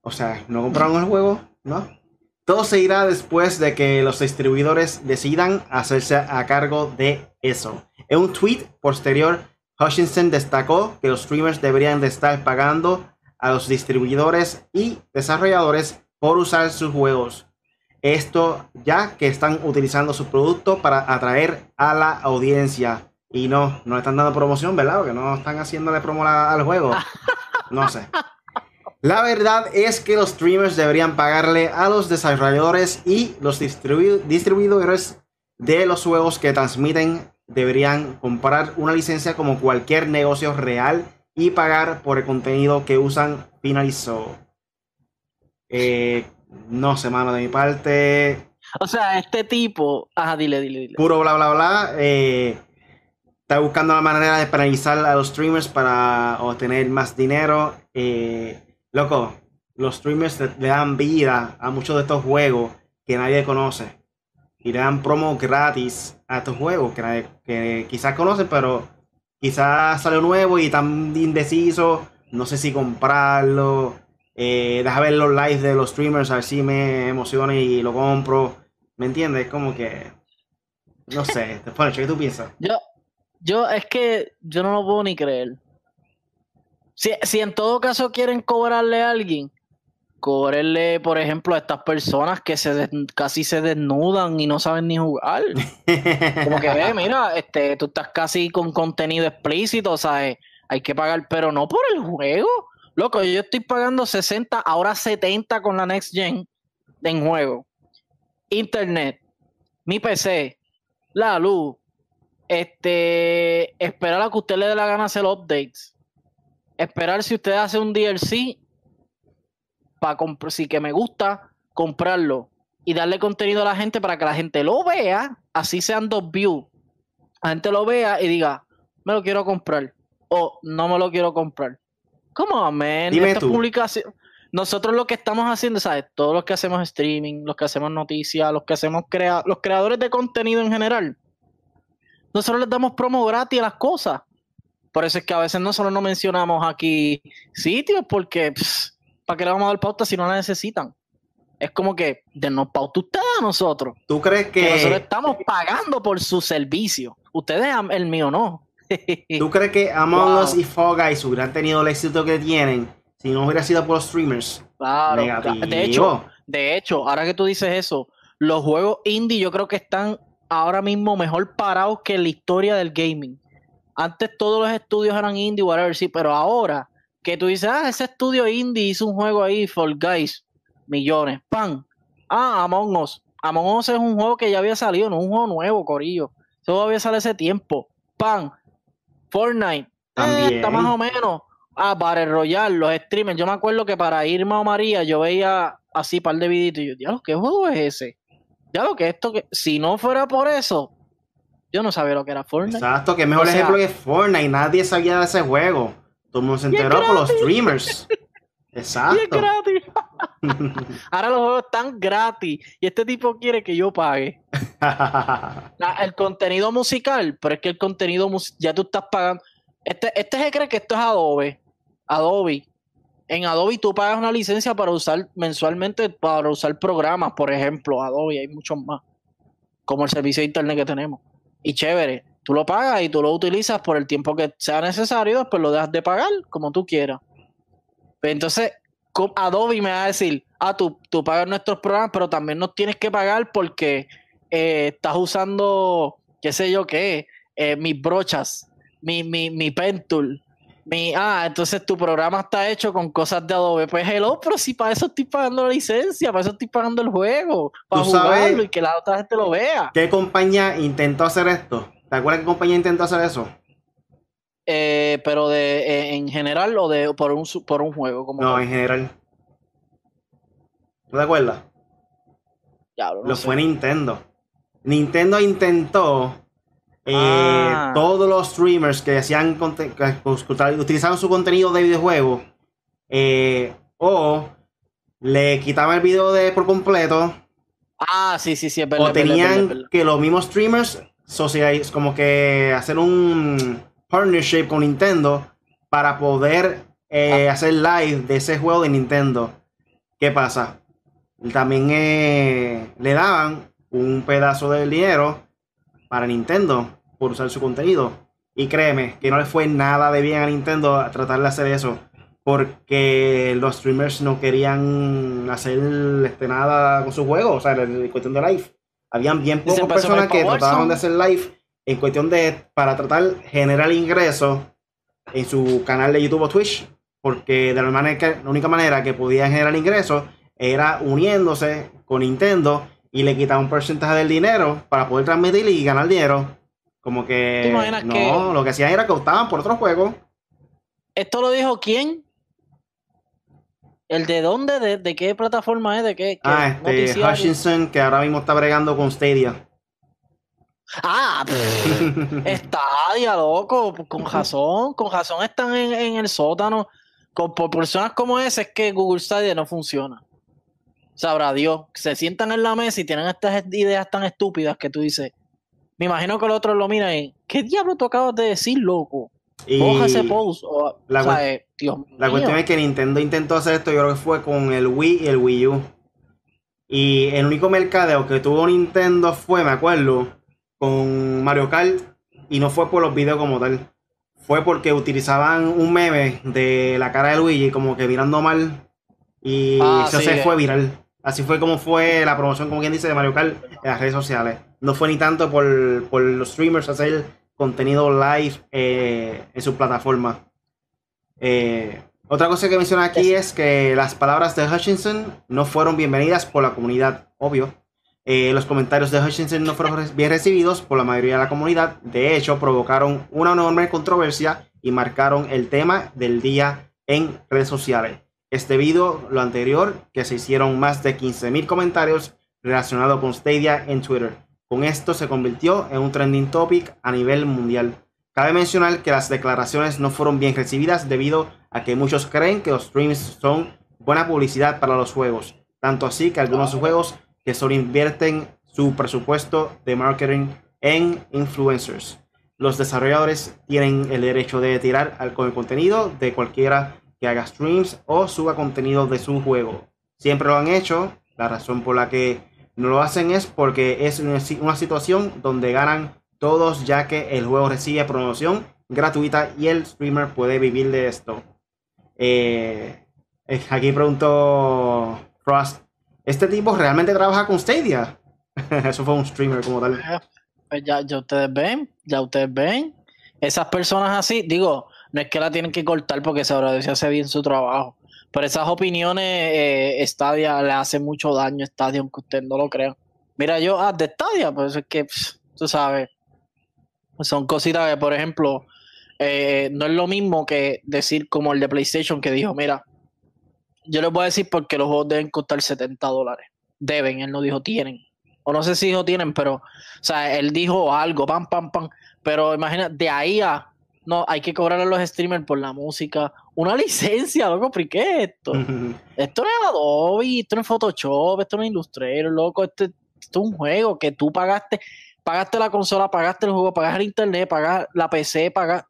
O sea, ¿no compraron el juego? ¿No? Todo se irá después de que los distribuidores decidan hacerse a cargo de eso. En un tweet posterior, Hutchinson destacó que los streamers deberían de estar pagando a los distribuidores y desarrolladores por usar sus juegos. Esto ya que están utilizando su producto para atraer a la audiencia. Y no, no están dando promoción, ¿verdad? Porque no están haciéndole promo al juego. No sé. La verdad es que los streamers deberían pagarle a los desarrolladores y los distribuidores de los juegos que transmiten deberían comprar una licencia como cualquier negocio real y pagar por el contenido que usan. Finalizó. Eh, no sé, mano, de mi parte. O sea, este tipo. Ajá, dile, dile, dile. Puro bla, bla, bla. Eh, está buscando la manera de penalizar a los streamers para obtener más dinero. Eh, loco, los streamers le dan vida a muchos de estos juegos que nadie conoce. Y le dan promo gratis a estos juegos que, que quizás conocen, pero quizás sale nuevo y tan indeciso. No sé si comprarlo eh, deja ver los lives de los streamers, a ver si me emociona y lo compro. ¿Me entiendes? Como que. No sé, después, ¿qué tú piensas? Yo, yo, es que yo no lo puedo ni creer. Si, si en todo caso quieren cobrarle a alguien, cobrarle, por ejemplo, a estas personas que se casi se desnudan y no saben ni jugar. Como que ve, mira, este, tú estás casi con contenido explícito, ¿sabes? Hay que pagar, pero no por el juego. Loco, yo estoy pagando 60, ahora 70 con la Next Gen en juego. Internet, mi PC, la luz, este, esperar a que usted le dé la gana hacer updates. Esperar si usted hace un DLC para comprar, si que me gusta, comprarlo y darle contenido a la gente para que la gente lo vea, así sean dos views. La gente lo vea y diga, me lo quiero comprar o no me lo quiero comprar. ¿Cómo, man? Dime Esta tú. publicación- Nosotros lo que estamos haciendo, ¿sabes? Todos los que hacemos streaming, los que hacemos noticias, los que hacemos crea los creadores de contenido en general, nosotros les damos promo gratis a las cosas. Por eso es que a veces nosotros no mencionamos aquí sitios, porque pss, ¿para qué le vamos a dar pauta si no la necesitan? Es como que denos pauta ustedes a nosotros. ¿Tú crees Que nosotros estamos pagando por su servicio. Ustedes, el mío no. ¿tú crees que Among Wow. Us y Fall Guys hubieran tenido el éxito que tienen si no hubiera sido por los streamers? Claro, Negativo. de hecho, de hecho, ahora que tú dices eso, los juegos indie yo creo que están ahora mismo mejor parados que en la historia del gaming. Antes todos los estudios eran indie, whatever, sí, pero ahora que tú dices, ah, ese estudio indie hizo un juego ahí, Fall Guys, millones, pan. Ah, Among Us. Among Us es un juego que ya había salido, no es un juego nuevo, Corillo. Eso había salido hace tiempo. Pan. Fortnite. eh, También. está más o menos. Ah, para el Royal, los streamers. Yo me acuerdo que para Irma o María yo veía así par de videitos y yo, diablo, ¿qué juego es ese? Ya lo que esto que. Si no fuera por eso, yo no sabía lo que era Fortnite. Exacto, que mejor O sea- ejemplo que Fortnite. Nadie sabía de ese juego. Todo el mundo se enteró por los streamers. Y es Exacto. gratis. Ahora los juegos están gratis y este tipo quiere que yo pague. La- el contenido musical, pero es que el contenido ya tú estás pagando. Este, este se cree que esto es Adobe. Adobe. En Adobe tú pagas una licencia para usar mensualmente, para usar programas, por ejemplo, Adobe, hay muchos más, como el servicio de internet que tenemos. Y chévere, tú lo pagas y tú lo utilizas por el tiempo que sea necesario, después lo dejas de pagar como tú quieras. Pero entonces, Adobe me va a decir, ah, tú, tú pagas nuestros programas, pero también nos tienes que pagar porque eh, estás usando, qué sé yo qué, eh, mis brochas, mi, mi, mi pen tool, mi, ah, entonces tu programa está hecho con cosas de Adobe. Pues hello, pero si para eso estoy pagando la licencia, para eso estoy pagando el juego, para jugarlo y que la otra gente lo vea. ¿Qué compañía intentó hacer esto? ¿Te acuerdas qué compañía intentó hacer eso? Eh, pero de eh, en general o de por un por un juego como No, tal. en general. ¿No te acuerdas? Diablo, no Lo sé. fue Nintendo. Nintendo intentó eh, Ah. todos los streamers que hacían que utilizaban su contenido de videojuego eh, o le quitaban el video de por completo Ah, sí, sí, sí, es verdad. o es tenían verdad, es verdad. que los mismos streamers socializ- como que hacer un partnership con Nintendo para poder eh, ah. hacer live de ese juego de Nintendo. ¿Qué pasa? También eh, le daban un pedazo del dinero para Nintendo por usar su contenido. Y créeme que no le fue nada de bien a Nintendo a tratar de hacer eso. Porque los streamers no querían hacer este, nada con su juego. O sea, en cuestión de live. Habían bien pocas personas que trataban de hacer live en cuestión de para tratar de generar ingresos en su canal de YouTube o Twitch. Porque de la, manera la única manera que podían generar ingresos era uniéndose con Nintendo y le quitaban un porcentaje del dinero para poder transmitir y ganar dinero. Como que no, lo que hacían era que optaban por otro juego. ¿Esto lo dijo quién? ¿El de dónde? ¿De, qué plataforma es? ¿De qué? ah, este Hutchinson, que ahora mismo está bregando con Stadia. Ah, Stadia, loco, con razón, con razón están en, el sótano. Con, por personas como ese es que Google Stadia no funciona. Sabrá Dios, se sientan en la mesa y tienen estas ideas tan estúpidas que tú dices, me imagino que el otro lo mira y, ¿qué diablo tú acabas de decir, loco? Y ese post. la, la cuestión es que Nintendo intentó hacer esto, yo creo que fue con el Wii y el Wii U. Y el único mercadeo que tuvo Nintendo fue, me acuerdo, con Mario Kart. Y no fue por los videos como tal. Fue porque utilizaban un meme de la cara de Luigi como que mirando mal. Y ah, eso se fue viral. Así fue como fue la promoción, como quien dice, de Mario Kart en las redes sociales. No fue ni tanto por, los streamers hacer contenido live eh, en su plataforma. Eh, otra cosa que menciona aquí es que las palabras de Hutchinson no fueron bienvenidas por la comunidad, obvio. Eh, los comentarios de Hutchinson no fueron bien recibidos por la mayoría de la comunidad. De hecho, provocaron una enorme controversia y marcaron el tema del día en redes sociales. Es debido a lo anterior que se hicieron más de 15.000 comentarios relacionados con Stadia en Twitter. Con esto se convirtió en un trending topic a nivel mundial. Cabe mencionar que las declaraciones no fueron bien recibidas debido a que muchos creen que los streams son buena publicidad para los juegos. Tanto así que algunos juegos que solo invierten su presupuesto de marketing en influencers. Los desarrolladores tienen el derecho de tirar al, el contenido de cualquiera que haga streams o suba contenido de su juego. Siempre lo han hecho. La razón por la que no lo hacen es porque es una situación donde ganan todos ya que el juego recibe promoción gratuita y el streamer puede vivir de esto. Eh, eh, aquí preguntó Frost, ¿este tipo realmente trabaja con Stadia? Eso fue un streamer como tal. Pues ya, ya ustedes ven, ya ustedes ven. Esas personas así, digo, no es que la tienen que cortar porque se hace bien su trabajo. Pero esas opiniones, eh, Stadia le hace mucho daño a Stadia, aunque usted no lo crea. Mira, yo, ah, de Stadia, pues es que, tú sabes, son cositas que, por ejemplo, eh, no es lo mismo que decir como el de PlayStation que dijo, mira, yo les voy a decir porque los juegos deben costar 70 dólares. Deben, él no dijo tienen. O no sé si dijo tienen, pero, o sea, él dijo algo, pam, pam, pam. Pero imagina, de ahí a no, hay que cobrar a los streamers por la música. Una licencia, loco, ¿por qué esto? esto no es Adobe, esto no es Photoshop, esto no es Illustrator, loco, esto, es un juego que tú pagaste, pagaste la consola, pagaste el juego, pagaste el internet, pagaste la PC, pagaste...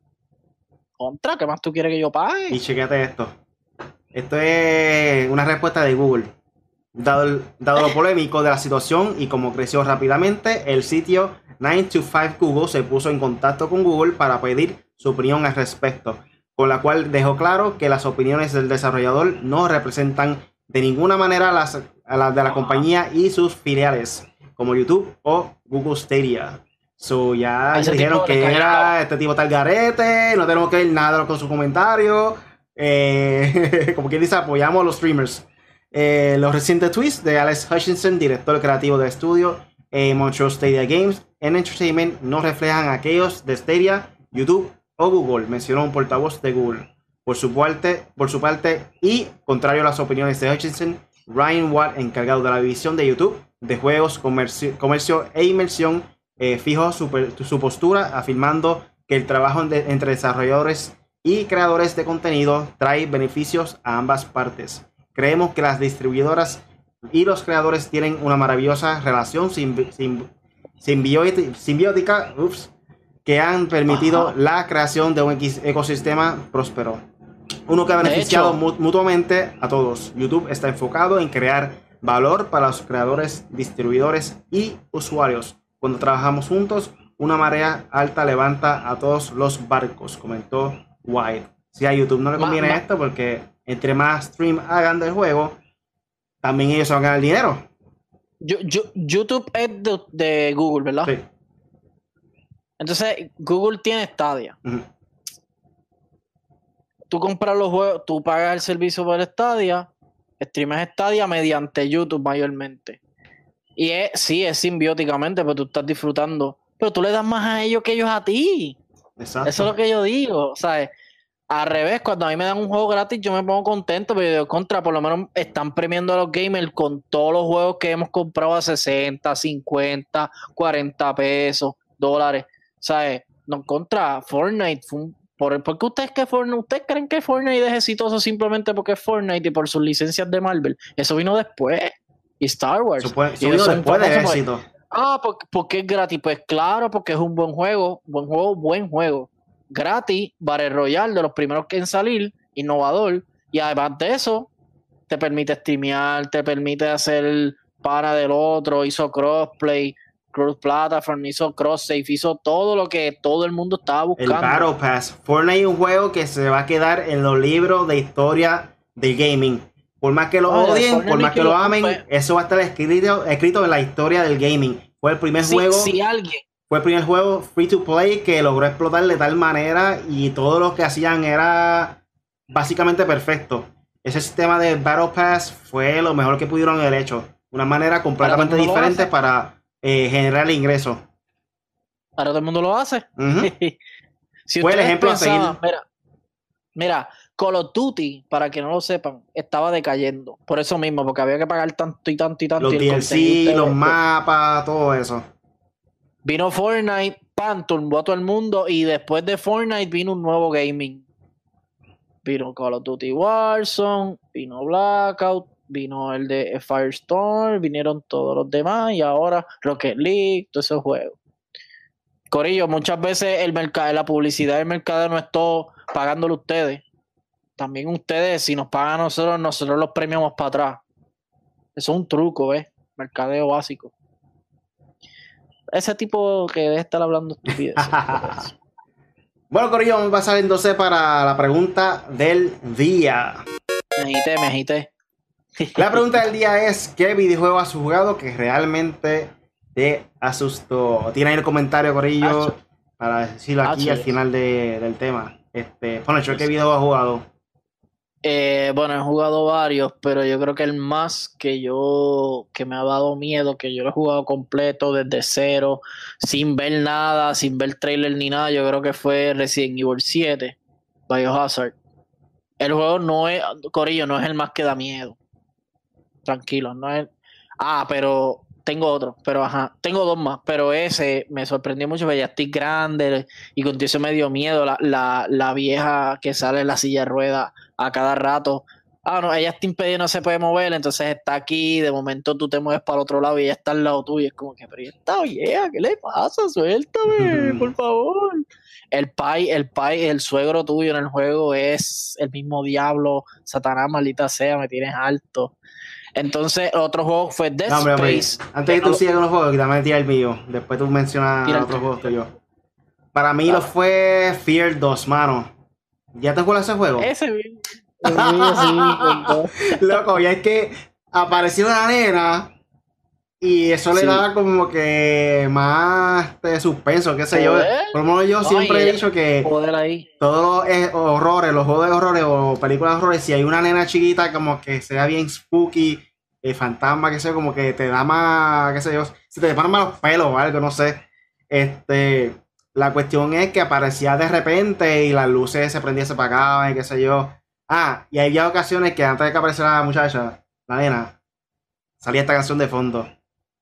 Contra, ¿qué más tú quieres que yo pague? Y chequete esto. Esto es una respuesta de Google. Dado, dado lo polémico de la situación y como creció rápidamente, el sitio 925 Google se puso en contacto con Google para pedir su opinión al respecto, con la cual dejó claro que las opiniones del desarrollador no representan de ninguna manera las, a las de la compañía y sus filiales, como YouTube o Google Stadia. So, ya dijeron que era este tipo tal garete, no tenemos que ver nada con su comentario. Eh, como quien dice, apoyamos a los streamers. Eh, los recientes tweets de Alex Hutchinson, director creativo del estudio eh, Montreal Stadia Games en Entertainment, no reflejan aquellos de Stadia, YouTube o Google, mencionó un portavoz de Google. Por su parte, por su parte y contrario a las opiniones de Hutchinson, Ryan Watt, encargado de la división de YouTube de juegos, comercio, e inmersión, eh, fijó su, postura afirmando que el trabajo entre desarrolladores y creadores de contenido trae beneficios a ambas partes. Creemos que las distribuidoras y los creadores tienen una maravillosa relación simbiótica, ups, que han permitido la creación de un ecosistema próspero. Uno que ha beneficiado mutuamente a todos. YouTube está enfocado en crear valor para los creadores, distribuidores y usuarios. Cuando trabajamos juntos, una marea alta levanta a todos los barcos, comentó White. Si a YouTube no le conviene esto porque entre más stream hagan del juego, también ellos van a ganar dinero. YouTube es de, Google, ¿verdad? Sí. Entonces, Google tiene Stadia. Tú compras los juegos, tú pagas el servicio por Stadia, streamas Stadia mediante YouTube mayormente. Y es, sí, es simbióticamente, pero tú estás disfrutando. Pero tú le das más a ellos que ellos a ti. Exacto. Eso es lo que yo digo. O sea, al revés, cuando a mí me dan un juego gratis, yo me pongo contento, pero yo contra, por lo menos están premiando a los gamers con todos los juegos que hemos comprado a 60, 50, 40 pesos, dólares. ¿Sabes? No contra Fortnite. Por, qué ustedes, que Fortnite, ustedes creen que Fortnite es exitoso simplemente porque es Fortnite y por sus licencias de Marvel? Eso vino después. Y Star Wars. Eso, vino después de éxito. Ah, porque, porque es gratis. Pues claro, porque es un buen juego. Buen juego, buen juego gratis, Battle Royale de los primeros que en salir, innovador, y además de eso, te permite streamear, te permite hacer para del otro, hizo crossplay, cross platform, hizo cross safe, hizo todo lo que todo el mundo estaba buscando. El Battle Pass. Fortnite es un juego que se va a quedar en los libros de historia del gaming. Por más que lo odien, por más que lo amen, eso va a estar escrito, escrito en la historia del gaming. Fue el primer juego. Si alguien, fue el primer juego free to play que logró explotar de tal manera y todo lo que hacían era básicamente perfecto. Ese sistema de Battle Pass fue lo mejor que pudieron haber hecho. Una manera completamente diferente para eh, generar ingresos. Ahora todo el mundo lo hace. fue el ejemplo a seguir. Mira, mira, Call of Duty, para que no lo sepan, estaba decayendo. Por eso mismo, porque había que pagar tanto y tanto y tanto. Los DLC, los mapas, todo eso. Vino Fortnite, pan, tumbó a todo el mundo y después de Fortnite vino un nuevo gaming. Vino Call of Duty Warzone, vino Blackout, vino el de Firestorm, vinieron todos los demás y ahora Rocket League, todos esos juegos. Corillo, muchas veces el mercado, la publicidad del mercado no es todo pagándolo ustedes. También ustedes, si nos pagan a nosotros, nosotros los premiamos para atrás. Eso es un truco, ¿ves? Mercadeo básico ese tipo que debe estar hablando estupidez. bueno, Corillo, vamos a pasar entonces para la pregunta del día. Me agité, me agité. La pregunta del día es: ¿Qué videojuego has jugado que realmente te asustó? Tiene ahí el comentario, Corillo, para decirlo aquí al final del tema. Este, bueno, ¿qué videojuego has jugado? Eh, bueno, he jugado varios, pero yo creo que el más que yo, que me ha dado miedo, que yo lo he jugado completo desde cero, sin ver nada, sin ver trailer ni nada, yo creo que fue Resident Evil 7, Biohazard. El juego no es, Corillo, no es el más que da miedo. Tranquilo, no es. Ah, pero tengo otro, pero ajá, tengo dos más, pero ese me sorprendió mucho, porque ya estoy grande y con eso me dio miedo la, la, la vieja que sale en la silla de ruedas a cada rato. Ah, no, ella está impedida, no se puede mover, entonces está aquí, de momento tú te mueves para el otro lado y ella está al lado tuyo. Y es como que, pero esta vieja, ¿qué le pasa? Suéltame, por favor. El pai, el pai, el suegro tuyo en el juego es el mismo diablo, Satanás, maldita sea, me tienes alto. Entonces, otro juego fue Dead Space. Antes que tú sigas con los juegos, dame el mío. Después tú mencionas otros juegos que yo. Para mí lo fue Fear 2, mano. ¿Ya te juegas ese juego? Ese bien. Loco, ya es que apareció una nena y eso le daba como que más de suspenso, qué sé yo. Por lo menos yo siempre he dicho que todos los horrores, los juegos de horrores o películas de horrores, si hay una nena chiquita como que sea bien spooky, eh, fantasma, qué sé yo, como que te da más, qué sé yo, se te ponen más los pelos o algo, no sé. Este, la cuestión es que aparecía de repente y las luces se prendían, se apagaban y qué sé yo. Ah, y había ocasiones que antes de que apareciera la muchacha, la nena, salía esta canción de fondo.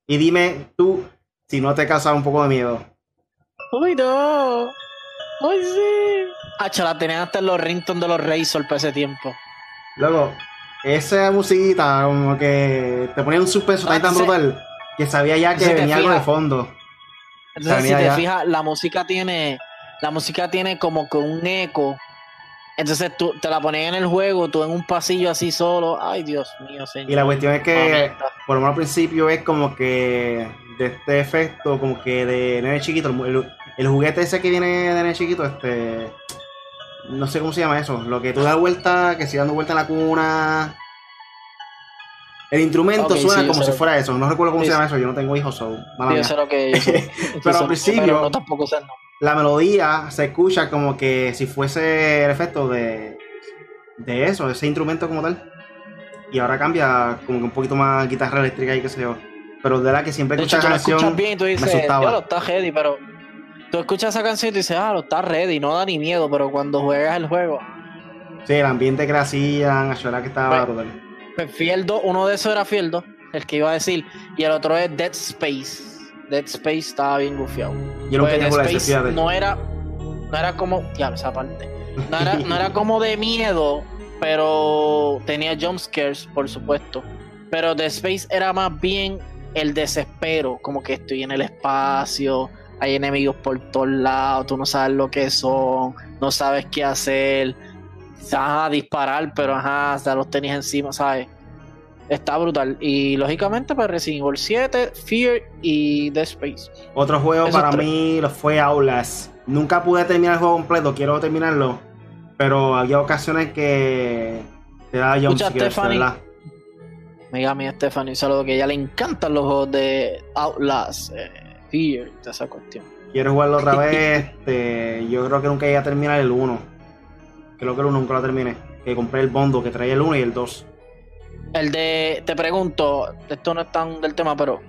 Y dime tú si no te causaba un poco de miedo. Uy, no. Uy, sí. Hacha, la tenían hasta en los ringtones de los Razor para ese tiempo. Luego, esa musiquita, como que te ponía un suspenso tan, tan brutal que sabía ya que venía algo de fondo. Entonces, si te fijas, la música tiene. La música tiene como que un eco. Entonces tú te la pones en el juego, tú en un pasillo así solo. Ay, Dios mío, señor. Y la cuestión es que, por lo menos al principio, es como que de este efecto, como que de nene chiquito. El, juguete ese que viene de nene chiquito, este. No sé cómo se llama eso. Lo que tú das vuelta, que sigue dando vuelta en la cuna. El instrumento suena como si fuera eso. No recuerdo cómo se llama eso. Yo no tengo hijos, so, yo sé lo que Pero al principio, no, tampoco sé la melodía se escucha como que si fuese el efecto de, de eso, de ese instrumento como tal. Y ahora cambia como que un poquito más guitarra eléctrica y qué sé yo. Pero de la que siempre escuchas la canción. bien y tú dices, ya lo está ready, pero tú escuchas esa canción y tú dices, ah, lo está ready, no da ni miedo, pero cuando juegas el juego. Sí, el ambiente que le hacían, a que estaba pues, pues Fieldo, uno de esos era Fieldo, el que iba a decir, y el otro es Dead Space. Dead Space estaba bien gufiado. Yo no pues Dead Space no era, no era como, ya esa parte. No era, no era como de miedo, pero tenía jump scares, por supuesto. Pero Dead Space era más bien el desespero, como que estoy en el espacio, hay enemigos por todos lados, tú no sabes lo que son, no sabes qué hacer, a disparar, pero ajá, ya los tenías encima, ¿sabes? Está brutal. Y lógicamente, pues Resident Evil 7, Fear y Dead Space. Otro juego para mí lo fue Aulas. Nunca pude terminar el juego completo, quiero terminarlo. Pero había ocasiones que te da jumpscares, ¿verdad? Mega mi Stephanie, saludo que a ella le encantan los juegos de Outlast, eh, Fear, toda esa cuestión. Quiero jugarlo otra vez. este, yo creo que nunca llegué a terminar el 1. Creo que el 1 nunca lo terminé. Que compré el bondo que traía el 1 y el 2. El de, te pregunto, esto no es tan del tema, pero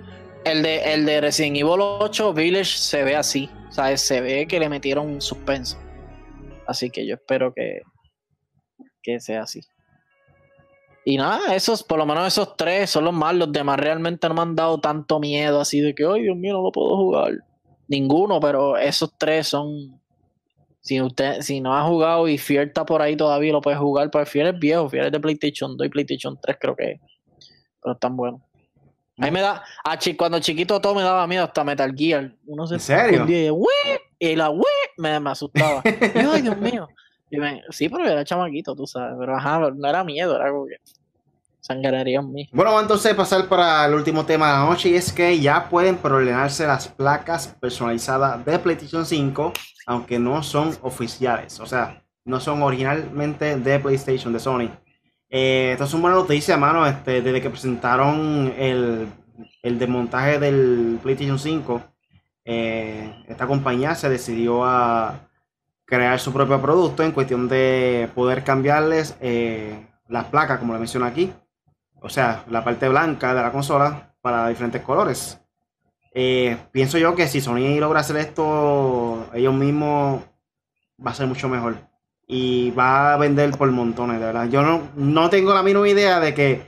el de, el de Resident Evil 8 Village se ve así. O sea, se ve que le metieron un suspenso. Así que yo espero que, que sea así. Y nada, esos, por lo menos esos tres son los más. Los demás realmente no me han dado tanto miedo así de que, ay Dios mío, no lo puedo jugar. Ninguno, pero esos tres son si usted, si no ha jugado y Fier está por ahí todavía, lo puede jugar, pues Fier es viejo, Fier es de PlayStation 2 y PlayStation 3 creo que Pero están buenos. A mí me da, ah, cuando chiquito todo me daba miedo hasta Metal Gear. Uno se ¿En serio? Y, la me, me asustaba. ay, Dios mío. sí, pero era chamaquito, tú sabes. Pero ajá, no era miedo, era algo que sangraría en mí. Bueno, vamos entonces a pasar para el último tema de la noche y es que ya pueden preordenarse las placas personalizadas de PlayStation 5 aunque no son oficiales, o sea, no son originalmente de PlayStation, de Sony. Eh, esto es una buena mano, este, desde que presentaron el, el desmontaje del PlayStation 5, eh, esta compañía se decidió a crear su propio producto en cuestión de poder cambiarles eh, las placas, como le menciono aquí, o sea, la parte blanca de la consola para diferentes colores. Eh, pienso yo que si Sony logra hacer esto ellos mismos, va a ser mucho mejor. Y va a vender por montones, de verdad. Yo no, no tengo la mínima idea de que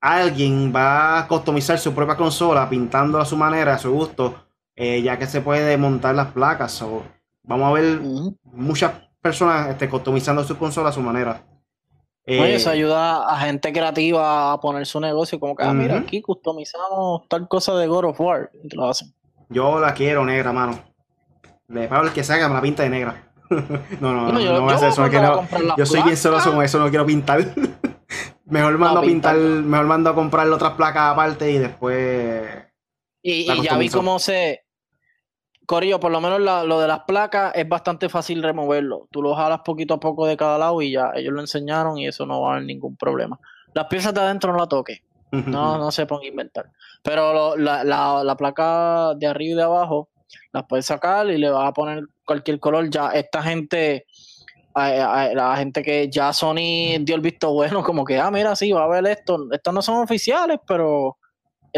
alguien va a customizar su propia consola pintándola a su manera, a su gusto, eh, ya que se puede montar las placas. o vamos a ver muchas personas este, customizando su consola a su manera. Oye, eso eh, ayuda a gente creativa a poner su negocio, como que, ah, mira, aquí customizamos tal cosa de God of War, y lo hacen. Yo la quiero negra, mano. Le pago el que salga, me la pinta de negra. no, no, no, yo, no, eso. yo soy bien celoso con eso, no quiero pintar. mejor mando a pintar, mejor mando a comprar otras placas aparte y después. Y, y ya vi cómo se, Corillo, por lo menos lo de las placas es bastante fácil removerlo. Tú lo jalas poquito a poco de cada lado y ya ellos lo enseñaron y eso no va a haber ningún problema. Las piezas de adentro no la toque. No, no se ponga a inventar. Pero la, la, placa de arriba y de abajo las puedes sacar y le vas a poner cualquier color. Ya esta gente, la gente que ya Sony dio el visto bueno, como que, ah, mira, sí, va a haber esto. Estas no son oficiales, pero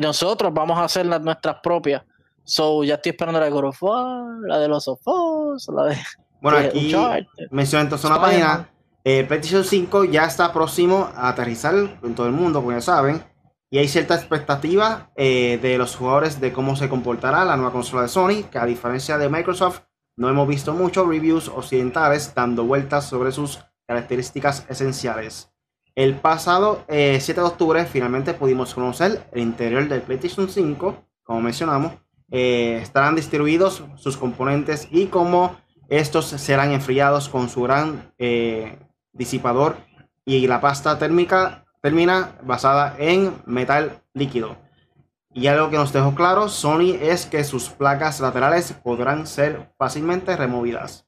nosotros vamos a hacer las nuestras propias So, ya estoy esperando la de God la de los of la de. Bueno, aquí menciona entonces una página. Eh, PlayStation 5 ya está próximo a aterrizar en todo el mundo, como ya saben. Y hay cierta expectativa eh, de los jugadores de cómo se comportará la nueva consola de Sony, que a diferencia de Microsoft, no hemos visto muchos reviews occidentales dando vueltas sobre sus características esenciales. El pasado 7 eh, de octubre finalmente pudimos conocer el interior del PlayStation 5, como mencionamos, eh, estarán distribuidos sus componentes y cómo estos serán enfriados con su gran eh, disipador y la pasta térmica termina basada en metal líquido. Y algo que nos dejó claro Sony es que sus placas laterales podrán ser fácilmente removidas.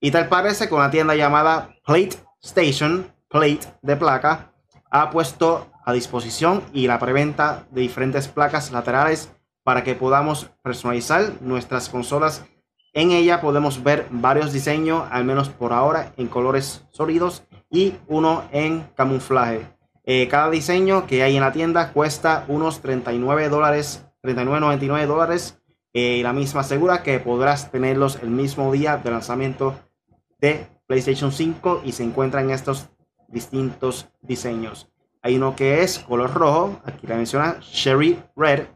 Y tal parece que una tienda llamada Plate Station, Plate de placa, ha puesto a disposición y la preventa de diferentes placas laterales para que podamos personalizar nuestras consolas. En ella podemos ver varios diseños, al menos por ahora, en colores sólidos y uno en camuflaje. Eh, cada diseño que hay en la tienda cuesta unos 39 dólares, 39.99 dólares. Eh, la misma asegura que podrás tenerlos el mismo día de lanzamiento de PlayStation 5 y se encuentran estos distintos diseños. Hay uno que es color rojo, aquí la menciona Cherry Red,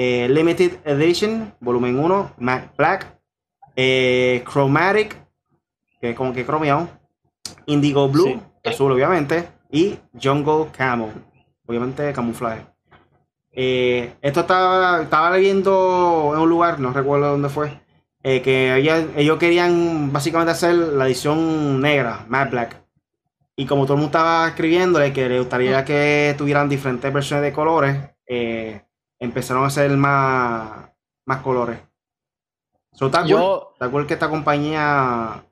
eh, Limited Edition, volumen 1, Mac Black, Chromatic, que es como que cromeado, Indigo Blue, azul obviamente, y Jungle Camel, obviamente camuflaje. Eh, esto estaba, estaba leyendo en un lugar, no recuerdo dónde fue, eh, que ellos, querían básicamente hacer la edición negra, Matte Black. Y como todo el mundo estaba escribiéndole que le gustaría que tuvieran diferentes versiones de colores, eh, empezaron a hacer más, más colores. So, Yo... que esta compañía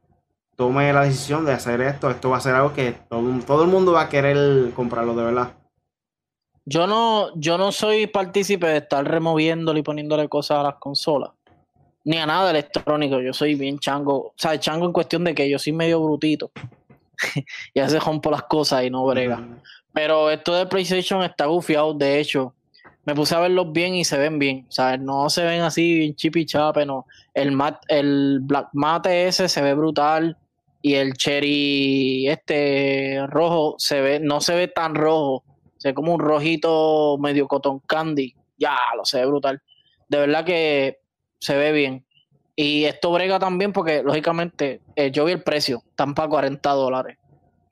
tome la decisión de hacer esto, esto va a ser algo que todo, el mundo va a querer comprarlo, de verdad. Yo no, yo no soy partícipe de estar removiéndole y poniéndole cosas a las consolas. Ni a nada electrónico. Yo soy bien chango. O sea, chango en cuestión de que yo soy medio brutito. y veces rompo las cosas y no brega. Pero esto de PlayStation está gufiado. De hecho, me puse a verlos bien y se ven bien. O sea, no se ven así chip y chape, no. El, mat, el Black Mate ese se ve brutal y el cherry este rojo se ve, no se ve tan rojo, se ve como un rojito medio cotton candy, ya lo se ve brutal. De verdad que se ve bien. Y esto brega también porque, lógicamente, eh, yo vi el precio, están para 40 dólares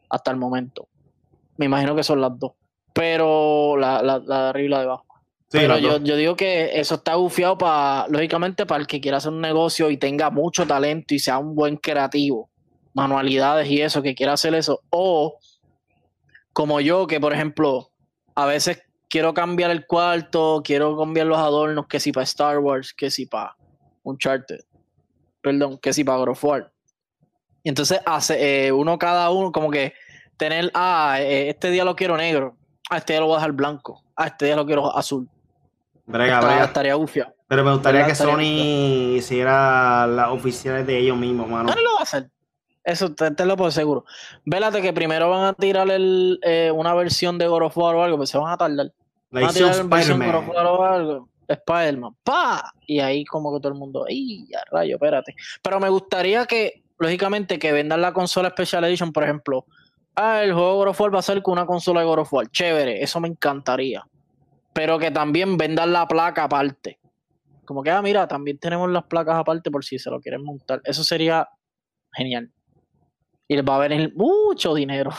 hasta el momento. Me imagino que son las dos. Pero la, la, la de arriba y la de abajo. Pero yo, yo, digo que eso está bufiado para, lógicamente, para el que quiera hacer un negocio y tenga mucho talento y sea un buen creativo manualidades y eso, que quiera hacer eso. O como yo, que por ejemplo, a veces quiero cambiar el cuarto, quiero cambiar los adornos, que si para Star Wars, que si para Uncharted, perdón, que si para God War. Y entonces hace eh, uno cada uno, como que tener, ah, eh, este día lo quiero negro, ah, este día lo voy a dejar blanco, ah, este día lo quiero azul. Brega, Estaría ufia. Pero me gustaría que Sony hiciera las oficiales de ellos mismos, mano. No, lo va a hacer. Eso te, lo puedo seguro. Vélate que primero van a tirar el, eh, una versión de God of War o algo, pues se van a tardar. La edición Spider-Man. o algo. Spider-Man. ¡Pa! Y ahí como que todo el mundo, ¡ay, ya rayo, espérate! Pero me gustaría que, lógicamente, que vendan la consola Special Edition, por ejemplo. Ah, el juego God of War va a ser con una consola de God of War. Chévere, eso me encantaría. Pero que también vendan la placa aparte. Como que, ah, mira, también tenemos las placas aparte por si se lo quieren montar. Eso sería genial y les va a venir mucho dinero.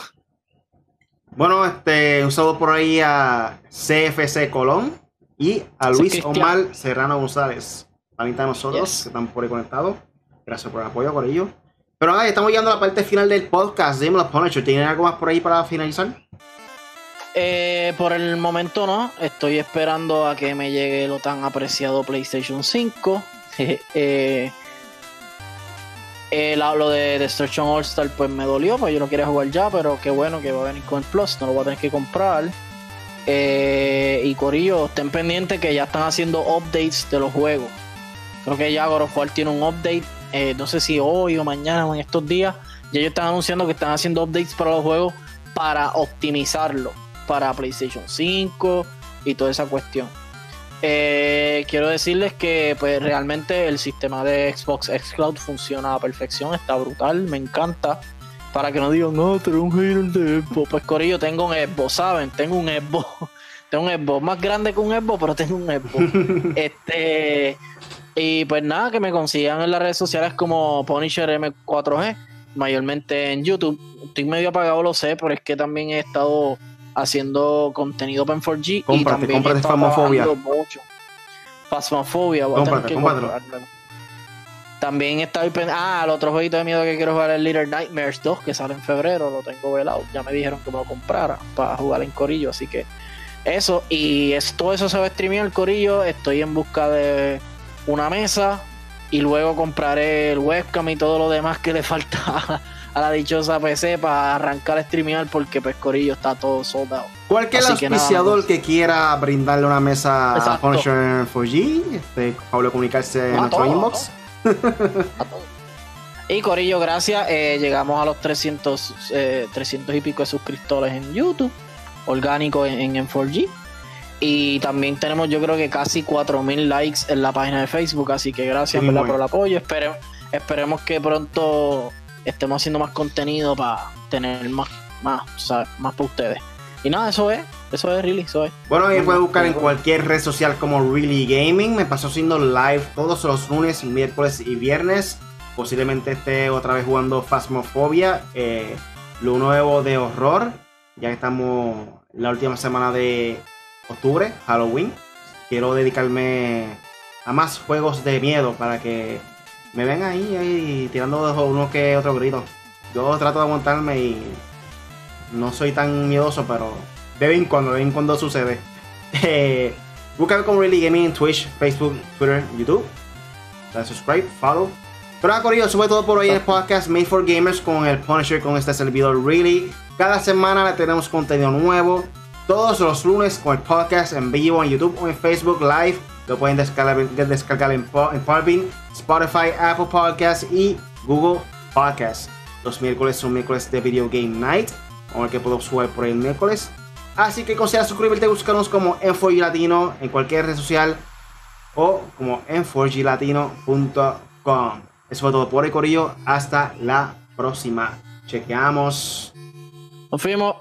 Bueno, este, un saludo por ahí a CFC Colón y a Luis Omar Serrano González. Ahorita de nosotros que están por ahí conectados. Gracias por el apoyo, por ello. Pero nada, estamos llegando a la parte final del podcast. Dímelo, Punisher. ¿Tienen algo más por ahí para finalizar? Eh, por el momento no. Estoy esperando a que me llegue lo tan apreciado PlayStation 5. eh, eh, lo de Destruction All Star pues me dolió, pues yo no quería jugar ya, pero qué bueno que va a venir con el Plus, no lo voy a tener que comprar. Eh, y Corillo, estén pendientes que ya están haciendo updates de los juegos. Creo que ya God of tiene un update, eh, no sé si hoy o mañana o en estos días. Ya ellos están anunciando que están haciendo updates para los juegos para optimizarlo para PlayStation 5 y toda esa cuestión. Eh, quiero decirles que pues realmente el sistema de Xbox Xcloud funciona a perfección, está brutal, me encanta. Para que no digan, no, tengo un hater de Xbox. Pues Corillo, tengo un Xbox, ¿saben? Tengo un Xbox. tengo un Xbox más grande que un Xbox, pero tengo un Xbox. este. Y pues nada, que me consigan en las redes sociales como Punisher M4G, mayormente en YouTube. Estoy medio apagado, lo sé, pero es que también he estado haciendo contenido para 4G. Cómprate, y también cómprate famofobia. Mucho. Phasmophobia. Voy a tener que comprármelo. También estaba Ah, el otro jueguito de miedo que quiero jugar es Little Nightmares 2, que sale en febrero. Lo tengo velado. Ya me dijeron que me lo comprara para jugar en Corillo. Así que eso. Y todo eso se va a streamear el Corillo. Estoy en busca de una mesa. Y luego compraré el webcam y todo lo demás que le falta a la dichosa PC para arrancar a streamear porque pues Corillo está todo soldado. Cualquier auspiciador que, quiera brindarle una mesa a Punisher 4G, este, Pablo comunicarse en nuestro inbox. Y Corillo, gracias. Eh, llegamos a los 300, 300 eh, y pico de suscriptores en YouTube, orgánico en, en 4G. Y también tenemos, yo creo que casi 4000 likes en la página de Facebook. Así que gracias por el apoyo. esperemos que pronto estemos haciendo más contenido para tener más, más, más para ustedes. Y nada, eso es. Eso es Really, eso es. Bueno, me pueden buscar en cualquier red social como Really Gaming. Me pasó haciendo live todos los lunes, miércoles y viernes. Posiblemente esté otra vez jugando Phasmophobia, eh, lo nuevo de horror. Ya que estamos la última semana de octubre, Halloween. Quiero dedicarme a más juegos de miedo para que me ven ahí, ahí tirando uno que otro grito. Yo trato de aguantarme y no soy tan miedoso, pero de vez en cuando, de vez en cuando sucede. Eh, búscame como Really Gaming en Twitch, Facebook, Twitter, YouTube. Dale subscribe, follow. Pero nada, Corillo, sube todo por hoy en el podcast Made for Gamers con el Punisher, con este servidor Really. Cada semana le tenemos contenido nuevo. Todos los lunes con el podcast en vivo en YouTube o en Facebook Live. Lo pueden descargar, en, en Podbean, Spotify, Apple Podcasts y Google Podcasts. Los miércoles son miércoles de Video Game Night, con el que puedo subir por el miércoles. Así que considera suscribirte y buscarnos como en 4G Latino en cualquier red social o como en 4glatino.com. Eso fue todo por el corillo. Hasta la próxima. Chequeamos. Nos fuimos.